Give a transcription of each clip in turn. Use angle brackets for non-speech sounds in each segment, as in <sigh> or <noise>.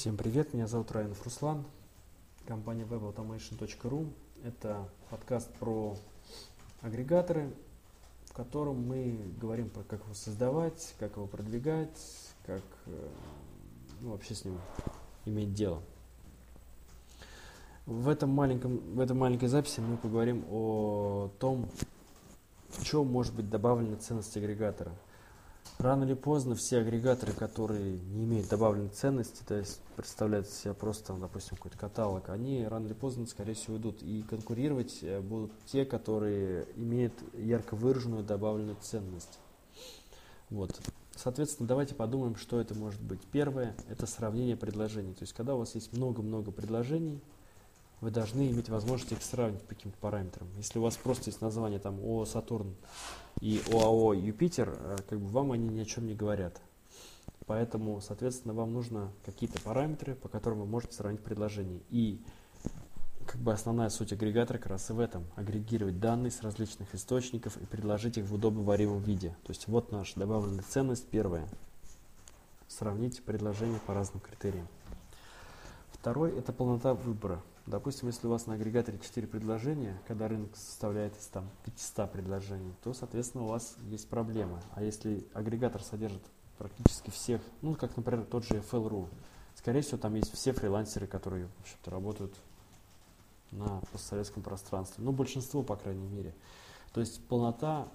Всем привет, меня зовут Райанов Руслан, компания webautomation.ru. Это подкаст про агрегаторы, в котором мы говорим про как его создавать, как его продвигать, как э, ну, вообще с ним иметь дело. В, этом маленьком, в этой маленькой записи мы поговорим о том, в чем может быть добавлена ценность агрегатора – Рано или поздно все агрегаторы, которые не имеют добавленной ценности, то есть представляют себя просто, допустим, какой-то каталог, они рано или поздно, скорее всего, идут. И конкурировать э, будут те, которые имеют ярко выраженную добавленную ценность. Вот. Соответственно, давайте подумаем, что это может быть. Первое – это сравнение предложений. То есть, когда у вас есть много-много предложений, вы должны иметь возможность их сравнить по каким-то параметрам. Если у вас просто есть название там ООО «Сатурн» и ОАО «Юпитер», э, как бы вам они ни о чем не говорят. Поэтому, соответственно, вам нужно какие-то параметры, по которым вы можете сравнить предложения. И как бы основная суть агрегатора как раз и в этом. Агрегировать данные с различных источников и предложить их в удобно варимом виде. То есть вот наша добавленная ценность первая. Сравните предложения по разным критериям. Второй – это полнота выбора. Допустим, если у вас на агрегаторе 4 предложения, когда рынок составляет из там, 500 предложений, то, соответственно, у вас есть проблема. А если агрегатор содержит практически всех, ну, как, например, тот же FL.ru, скорее всего, там есть все фрилансеры, которые, в общем-то, работают на постсоветском пространстве. Ну, большинство, по крайней мере. То есть полнота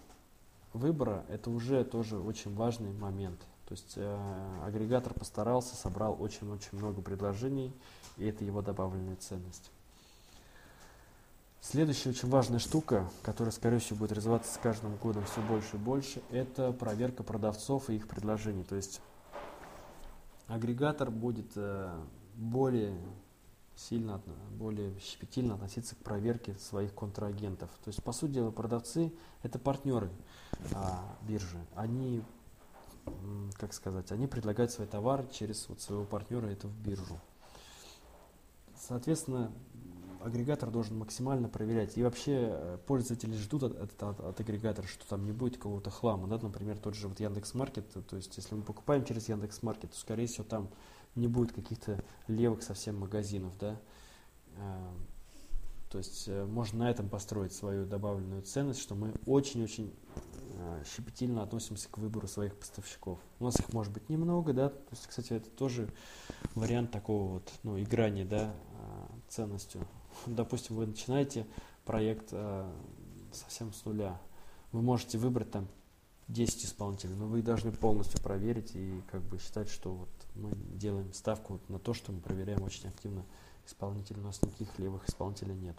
выбора – это уже тоже очень важный момент. То есть э, агрегатор постарался, собрал очень-очень много предложений, и это его добавленная ценность. Следующая очень важная штука, которая, скорее всего, будет развиваться с каждым годом все больше и больше, это проверка продавцов и их предложений. То есть агрегатор будет э, более сильно, более щепетильно относиться к проверке своих контрагентов. То есть, по сути дела, продавцы – это партнеры а, биржи. Они как сказать, они предлагают свои товары через вот своего партнера, это в биржу. Соответственно, агрегатор должен максимально проверять. И вообще э, пользователи ждут от, от, от, от агрегатора, что там не будет какого-то хлама. Да? Например, тот же вот Яндекс.Маркет. То есть, если мы покупаем через Яндекс.Маркет, то, скорее всего, там не будет каких-то левых совсем магазинов. Да? Э, то есть, э, можно на этом построить свою добавленную ценность, что мы очень-очень щепетильно относимся к выбору своих поставщиков. У нас их может быть немного, да, то есть, кстати, это тоже вариант такого вот, ну, играния, да, э, ценностью. Допустим, вы начинаете проект э, совсем с нуля. Вы можете выбрать там 10 исполнителей, но вы должны полностью проверить и как бы считать, что вот мы делаем ставку на то, что мы проверяем очень активно исполнителей, у нас никаких левых исполнителей нет.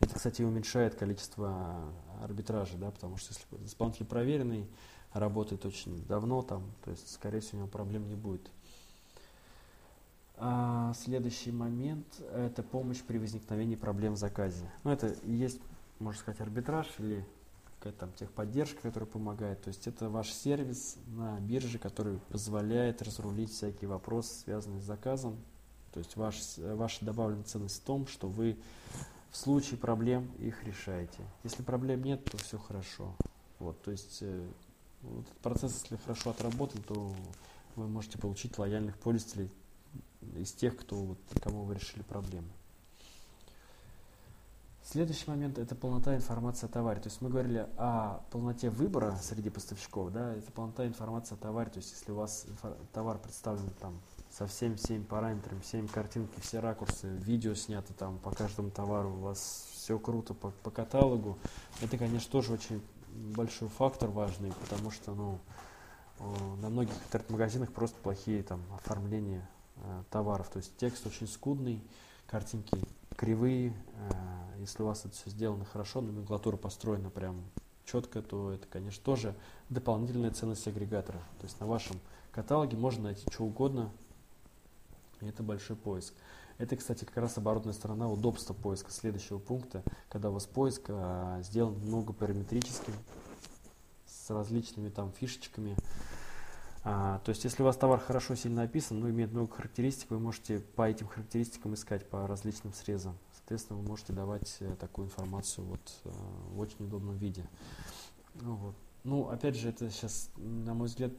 Это, кстати, уменьшает количество арбитражей, да, потому что если исполнитель проверенный, работает очень давно там, то есть, скорее всего, у него проблем не будет. А следующий момент – это помощь при возникновении проблем в заказе. Ну, это и есть, можно сказать, арбитраж или какая-то там техподдержка, которая помогает. То есть это ваш сервис на бирже, который позволяет разрулить всякие вопросы, связанные с заказом. То есть ваш, ваша добавленная ценность в том, что вы в случае проблем их решаете. Если проблем нет, то все хорошо. Вот, то есть э, вот этот процесс, если хорошо отработан, то вы можете получить лояльных пользователей из тех, кто, вот, кому вы решили проблему. Следующий момент – это полнота информации о товаре. То есть мы говорили о полноте выбора среди поставщиков, да, это полнота информации о товаре. То есть если у вас товар представлен там со всеми всеми параметрами, всеми картинки, все ракурсы, видео снято там по каждому товару, у вас все круто по, по каталогу. Это, конечно, тоже очень большой фактор важный, потому что, ну, на многих интернет-магазинах просто плохие там оформления э, товаров. То есть текст очень скудный, картинки кривые. Э, если у вас это все сделано хорошо, номенклатура построена прям четко, то это, конечно, тоже дополнительная ценность агрегатора. То есть на вашем каталоге можно найти что угодно, это большой поиск. Это, кстати, как раз оборотная сторона удобства поиска следующего пункта, когда у вас поиск а, сделан многопараметрическим, с различными там фишечками. А, то есть, если у вас товар хорошо сильно описан, ну, имеет много характеристик, вы можете по этим характеристикам искать по различным срезам. Соответственно, вы можете давать э, такую информацию вот, э, в очень удобном виде. Ну, вот. ну, опять же, это сейчас, на мой взгляд,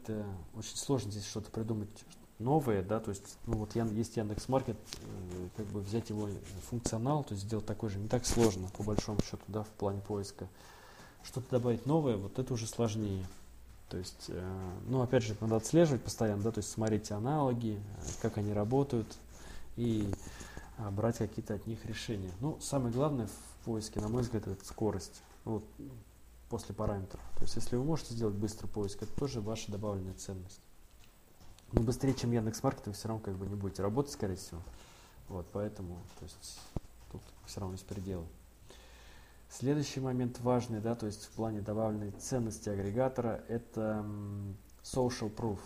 очень сложно здесь что-то придумать новое, да, то есть, ну вот есть Яндекс.Маркет, э, как бы взять его функционал, то есть сделать такой же, не так сложно, по большому счету, да, в плане поиска. Что-то добавить новое, вот это уже сложнее. То есть, э, ну, опять же, надо отслеживать постоянно, да, то есть смотреть аналоги, как они работают, и брать какие-то от них решения. Ну, самое главное в поиске, на мой взгляд, это скорость. Вот, после параметров. То есть, если вы можете сделать быстрый поиск, это тоже ваша добавленная ценность. Но быстрее, чем Яндекс.Маркет, вы все равно как бы не будете работать, скорее всего. Вот, поэтому, то есть, тут все равно есть пределы. Следующий момент важный, да, то есть в плане добавленной ценности агрегатора, это social proof.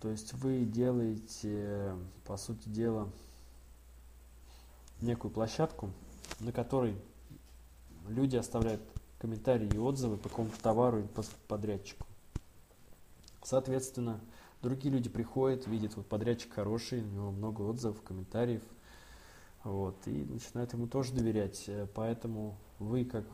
То есть вы делаете, по сути дела, некую площадку, на которой люди оставляют комментарии и отзывы по какому-то товару или по подрядчику. Соответственно, другие люди приходят, видят, вот подрядчик хороший, у него много отзывов, комментариев, вот, и начинают ему тоже доверять. Э, поэтому вы, как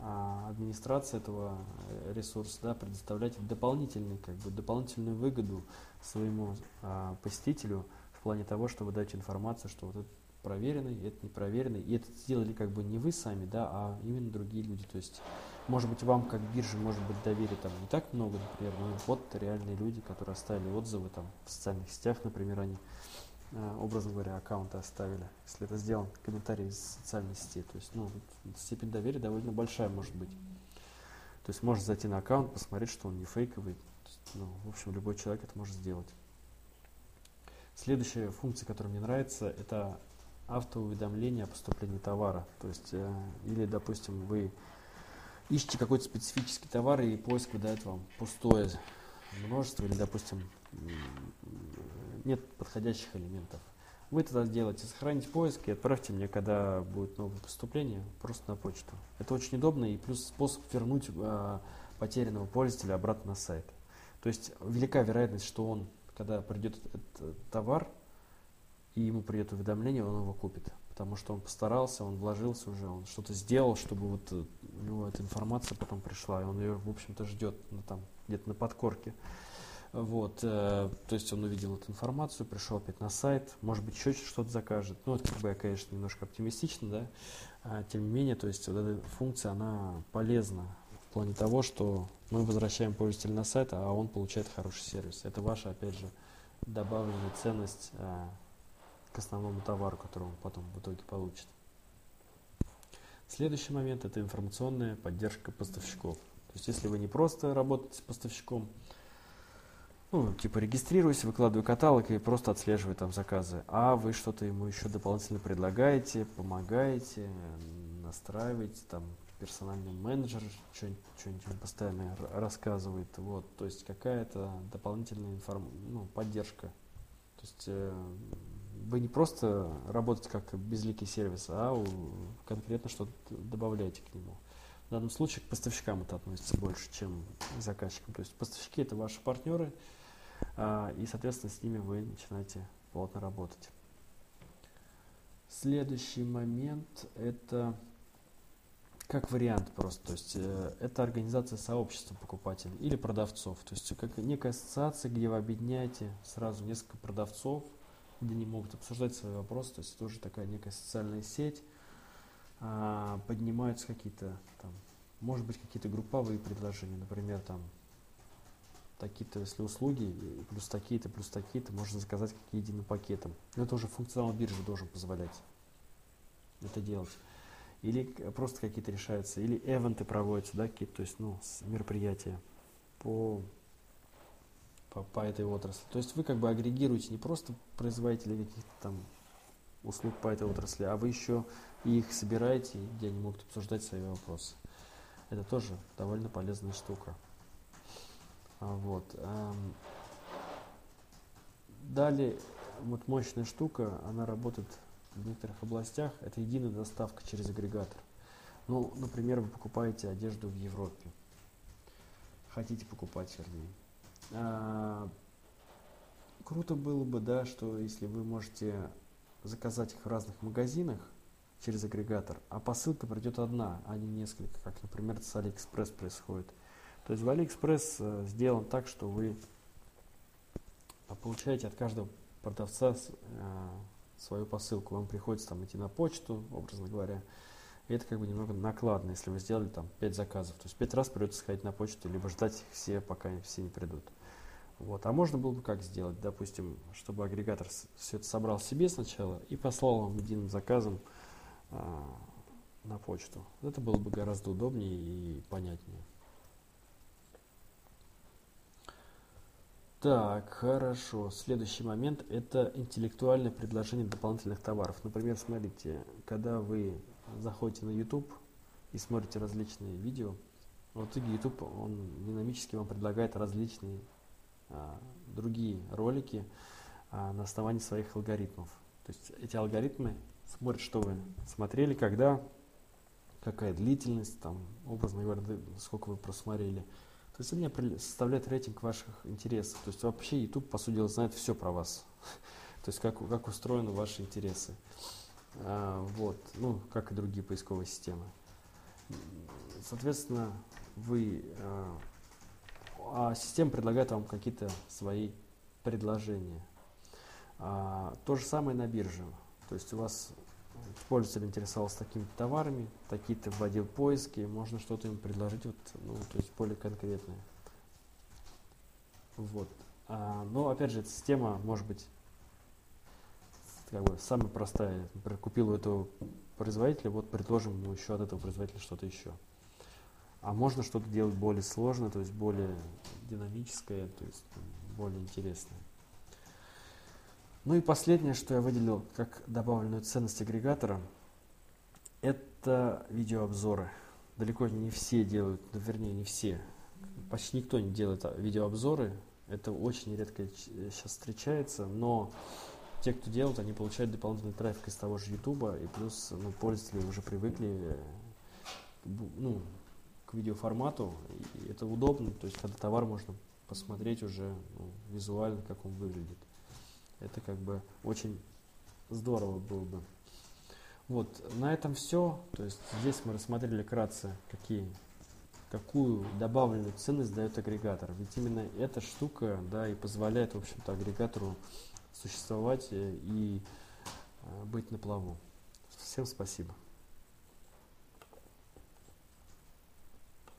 а, администрация этого э, ресурса, да, предоставляете дополнительный, как бы, дополнительную выгоду своему а, посетителю в плане того, что вы даете информацию, что вот этот проверенный, это не проверенный. И это сделали как бы не вы сами, да, а именно другие люди. То есть, может быть, вам как бирже, может быть, доверия там не так много, например, но вот реальные люди, которые оставили отзывы там в социальных сетях, например, они, э, образно говоря, аккаунты оставили, если это сделан комментарий из социальной сети. То есть, ну, степень доверия довольно большая может быть. То есть, можно зайти на аккаунт, посмотреть, что он не фейковый. Есть, ну, в общем, любой человек это может сделать. Следующая функция, которая мне нравится, это автоуведомление о поступлении товара. То есть, э, или, допустим, вы ищете какой-то специфический товар, и поиск выдает вам пустое множество, или, допустим, нет подходящих элементов. Вы тогда сделаете, сохраните поиск и отправьте мне, когда будет новое поступление, просто на почту. Это очень удобно и плюс способ вернуть э, потерянного пользователя обратно на сайт. То есть велика вероятность, что он, когда придет этот товар, и ему придет уведомление, он его купит. Потому что он постарался, он вложился уже, он что-то сделал, чтобы вот э, у него эта информация потом пришла, и он ее, в общем-то, ждет ну, там, где-то на подкорке. Вот, э, то есть он увидел эту информацию, пришел опять на сайт, может быть, еще что-то закажет. Ну, это как бы я, конечно, немножко оптимистично, да, а, тем не менее, то есть вот эта функция, она полезна в плане того, что мы возвращаем пользователя на сайт, а он получает хороший сервис. Это ваша, опять же, добавленная ценность а, к основному товару, который он потом в итоге получит. Следующий момент – это информационная поддержка поставщиков. То есть, если вы не просто работаете с поставщиком, ну, типа регистрируюсь, выкладываю каталог и просто отслеживаю там заказы, а вы что-то ему еще дополнительно предлагаете, помогаете, настраиваете, там персональный менеджер что-нибудь, что постоянно рассказывает, вот, то есть какая-то дополнительная информ... ну, поддержка. То есть э, вы не просто работаете как безликий сервис, а конкретно что-то добавляете к нему. В данном случае к поставщикам это относится больше, чем к заказчикам. То есть поставщики это ваши партнеры, а, и, соответственно, с ними вы начинаете плотно работать. Следующий момент это как вариант просто, то есть э, это организация сообщества покупателей или продавцов, то есть как некая ассоциация, где вы объединяете сразу несколько продавцов, где они могут обсуждать свои вопросы, то есть тоже такая некая социальная сеть, а, поднимаются какие-то там, может быть, какие-то групповые предложения, например, там, такие-то, если услуги, плюс такие-то, плюс такие-то, можно заказать как единым пакетом. Но это уже функционал биржи должен позволять это делать. Или просто какие-то решаются, или эвенты проводятся, да, какие-то, то есть, ну, мероприятия по по, по этой отрасли. То есть вы как бы агрегируете не просто производителей каких-то там услуг по этой отрасли, а вы еще их собираете, где они могут обсуждать свои вопросы. Это тоже довольно полезная штука. А, вот. Эм. Далее, вот мощная штука, она работает в некоторых областях, это единая доставка через агрегатор. Ну, например, вы покупаете одежду в Европе. Хотите покупать, вернее. А, круто было бы, да, что если вы можете заказать их в разных магазинах через агрегатор, а посылка придет одна, а не несколько, как, например, с Алиэкспресс происходит. То есть в Алиэкспресс э, сделан так, что вы получаете от каждого продавца э, свою посылку. Вам приходится там идти на почту, образно говоря. И это как бы немного накладно, если вы сделали там 5 заказов. То есть 5 раз придется сходить на почту, либо ждать их все, пока все не придут. Вот. А можно было бы как сделать? Допустим, чтобы агрегатор все это собрал себе сначала и послал вам единым заказом а, на почту. Это было бы гораздо удобнее и понятнее. Так, хорошо. Следующий момент – это интеллектуальное предложение дополнительных товаров. Например, смотрите, когда вы заходите на YouTube и смотрите различные видео, в итоге YouTube, он динамически вам предлагает различные а, другие ролики а, на основании своих алгоритмов. То есть эти алгоритмы смотрят, что вы смотрели, когда, какая длительность, там, образно говоря, сколько вы просмотрели. То есть они составляют рейтинг ваших интересов. То есть вообще YouTube, по сути дела, знает все про вас. <laughs> То есть как, как устроены ваши интересы. А, вот, ну, как и другие поисковые системы. Соответственно, вы, а, а система предлагает вам какие-то свои предложения. А, то же самое на бирже. То есть у вас пользователь интересовался такими товарами, такие-то вводил поиски, можно что-то им предложить, вот, ну, то есть более конкретное. Вот. А, но опять же, эта система может быть как бы самая простая. Например, купил у этого производителя, вот предложим ему еще от этого производителя что-то еще. А можно что-то делать более сложное, то есть более динамическое, то есть более интересное. Ну и последнее, что я выделил как добавленную ценность агрегатора, это видеообзоры. Далеко не все делают, ну, вернее не все, почти никто не делает видеообзоры. Это очень редко сейчас встречается, но те, кто делают, они получают дополнительный трафик из того же YouTube, и плюс ну, пользователи уже привыкли ну, к видеоформату, и это удобно, то есть когда товар можно посмотреть уже ну, визуально, как он выглядит. Это как бы очень здорово было бы. Вот, на этом все. То есть здесь мы рассмотрели кратко, какие, какую добавленную ценность дает агрегатор. Ведь именно эта штука да, и позволяет, в общем-то, агрегатору существовать и э, быть на плаву. Всем спасибо.